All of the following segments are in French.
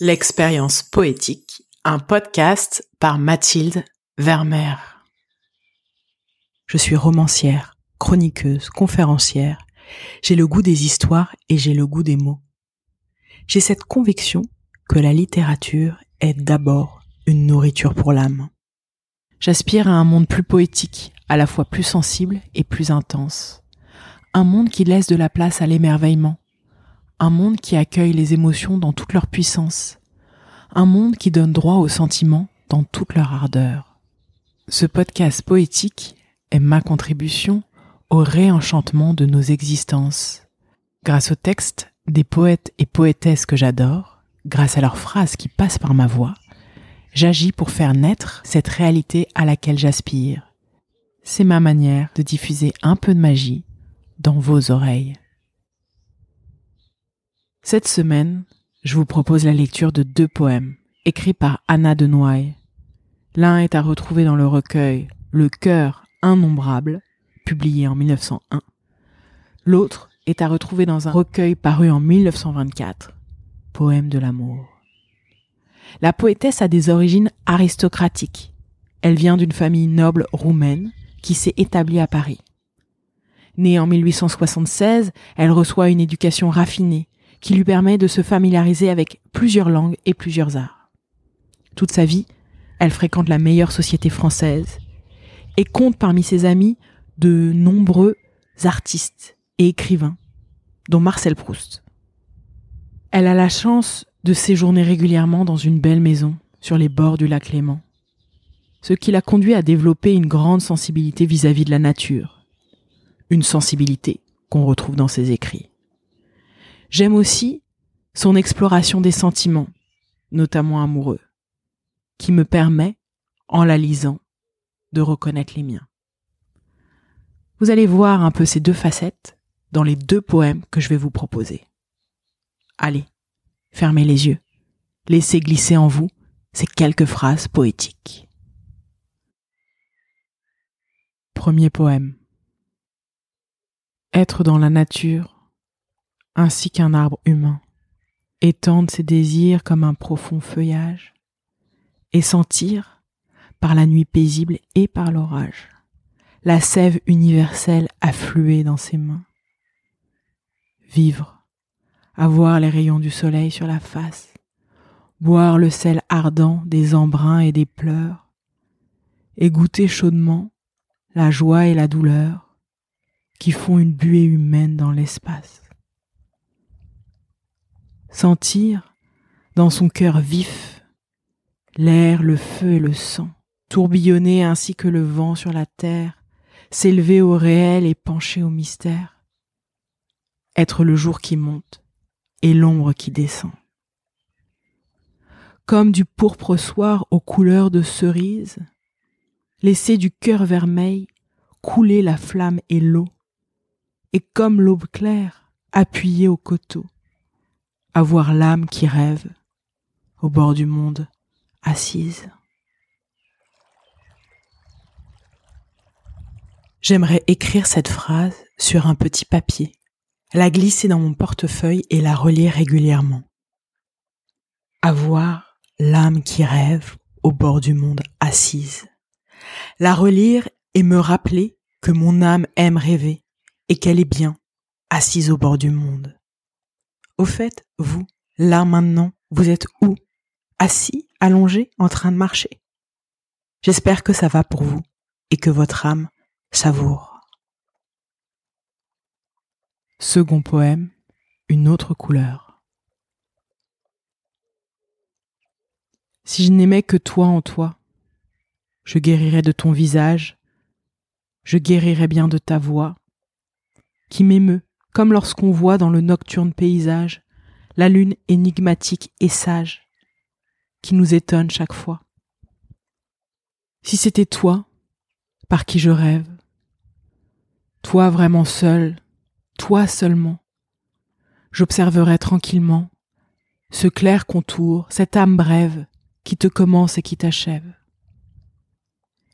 L'expérience poétique, un podcast par Mathilde Vermeer. Je suis romancière, chroniqueuse, conférencière. J'ai le goût des histoires et j'ai le goût des mots. J'ai cette conviction que la littérature est d'abord une nourriture pour l'âme. J'aspire à un monde plus poétique, à la fois plus sensible et plus intense. Un monde qui laisse de la place à l'émerveillement, un monde qui accueille les émotions dans toute leur puissance, un monde qui donne droit aux sentiments dans toute leur ardeur. Ce podcast poétique est ma contribution au réenchantement de nos existences. Grâce aux textes des poètes et poétesses que j'adore, grâce à leurs phrases qui passent par ma voix, j'agis pour faire naître cette réalité à laquelle j'aspire. C'est ma manière de diffuser un peu de magie dans vos oreilles. Cette semaine, je vous propose la lecture de deux poèmes écrits par Anna de Noailles. L'un est à retrouver dans le recueil Le cœur innombrable, publié en 1901. L'autre est à retrouver dans un recueil paru en 1924, Poème de l'amour. La poétesse a des origines aristocratiques. Elle vient d'une famille noble roumaine qui s'est établie à Paris. Née en 1876, elle reçoit une éducation raffinée qui lui permet de se familiariser avec plusieurs langues et plusieurs arts. Toute sa vie, elle fréquente la meilleure société française et compte parmi ses amis de nombreux artistes et écrivains, dont Marcel Proust. Elle a la chance de séjourner régulièrement dans une belle maison sur les bords du lac Léman, ce qui l'a conduit à développer une grande sensibilité vis-à-vis -vis de la nature, une sensibilité qu'on retrouve dans ses écrits. J'aime aussi son exploration des sentiments, notamment amoureux, qui me permet, en la lisant, de reconnaître les miens. Vous allez voir un peu ces deux facettes dans les deux poèmes que je vais vous proposer. Allez, fermez les yeux, laissez glisser en vous ces quelques phrases poétiques. Premier poème. Être dans la nature ainsi qu'un arbre humain, étendre ses désirs comme un profond feuillage, et sentir, par la nuit paisible et par l'orage, la sève universelle affluer dans ses mains. Vivre, avoir les rayons du soleil sur la face, boire le sel ardent des embruns et des pleurs, et goûter chaudement la joie et la douleur qui font une buée humaine dans l'espace sentir dans son cœur vif l'air, le feu et le sang, tourbillonner ainsi que le vent sur la terre, s'élever au réel et pencher au mystère, être le jour qui monte et l'ombre qui descend. Comme du pourpre soir aux couleurs de cerise, laisser du cœur vermeil couler la flamme et l'eau, et comme l'aube claire, appuyer au coteau, avoir l'âme qui rêve, au bord du monde, assise. J'aimerais écrire cette phrase sur un petit papier, la glisser dans mon portefeuille et la relire régulièrement. Avoir l'âme qui rêve au bord du monde assise. La relire et me rappeler que mon âme aime rêver et qu'elle est bien assise au bord du monde. Au fait, vous, là maintenant, vous êtes où? Assis, allongé, en train de marcher J'espère que ça va pour vous et que votre âme savoure. Second poème, une autre couleur. Si je n'aimais que toi en toi, je guérirais de ton visage, je guérirais bien de ta voix, qui m'émeut comme lorsqu'on voit dans le nocturne paysage la lune énigmatique et sage, qui nous étonne chaque fois. Si c'était toi, par qui je rêve, toi vraiment seul, toi seulement, j'observerais tranquillement ce clair contour, cette âme brève qui te commence et qui t'achève.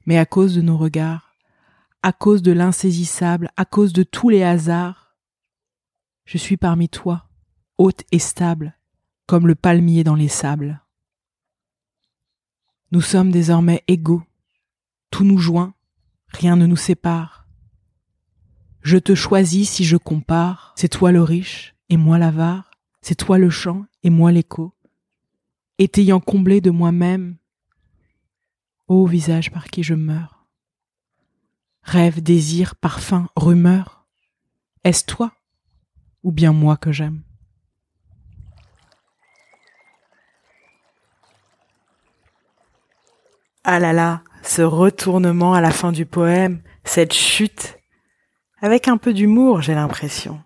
Mais à cause de nos regards, à cause de l'insaisissable, à cause de tous les hasards, je suis parmi toi, haute et stable, comme le palmier dans les sables. Nous sommes désormais égaux, tout nous joint, rien ne nous sépare. Je te choisis si je compare, c'est toi le riche et moi l'avare, c'est toi le chant et moi l'écho. Et t'ayant comblé de moi-même, ô visage par qui je meurs. Rêve, désir, parfum, rumeur, est-ce toi ou bien moi que j'aime Ah là là, ce retournement à la fin du poème, cette chute, avec un peu d'humour, j'ai l'impression.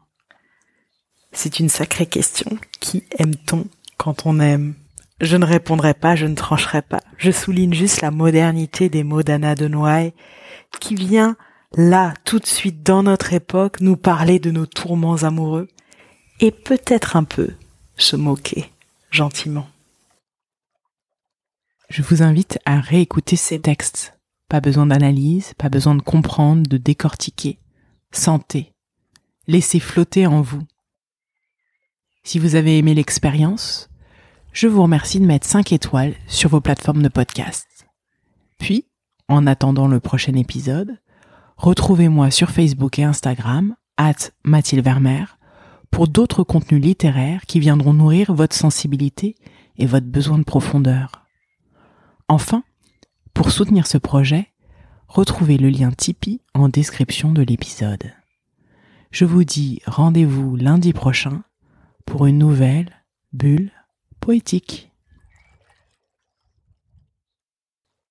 C'est une sacrée question. Qui aime-t-on quand on aime? Je ne répondrai pas, je ne trancherai pas. Je souligne juste la modernité des mots d'Anna de Noailles, qui vient là, tout de suite dans notre époque, nous parler de nos tourments amoureux, et peut-être un peu se moquer, gentiment. Je vous invite à réécouter ces textes. Pas besoin d'analyse, pas besoin de comprendre, de décortiquer. Sentez. Laissez flotter en vous. Si vous avez aimé l'expérience, je vous remercie de mettre 5 étoiles sur vos plateformes de podcast. Puis, en attendant le prochain épisode, retrouvez-moi sur Facebook et Instagram, at Mathilde Vermeer, pour d'autres contenus littéraires qui viendront nourrir votre sensibilité et votre besoin de profondeur. Enfin, pour soutenir ce projet, retrouvez le lien Tipeee en description de l'épisode. Je vous dis rendez-vous lundi prochain pour une nouvelle bulle poétique.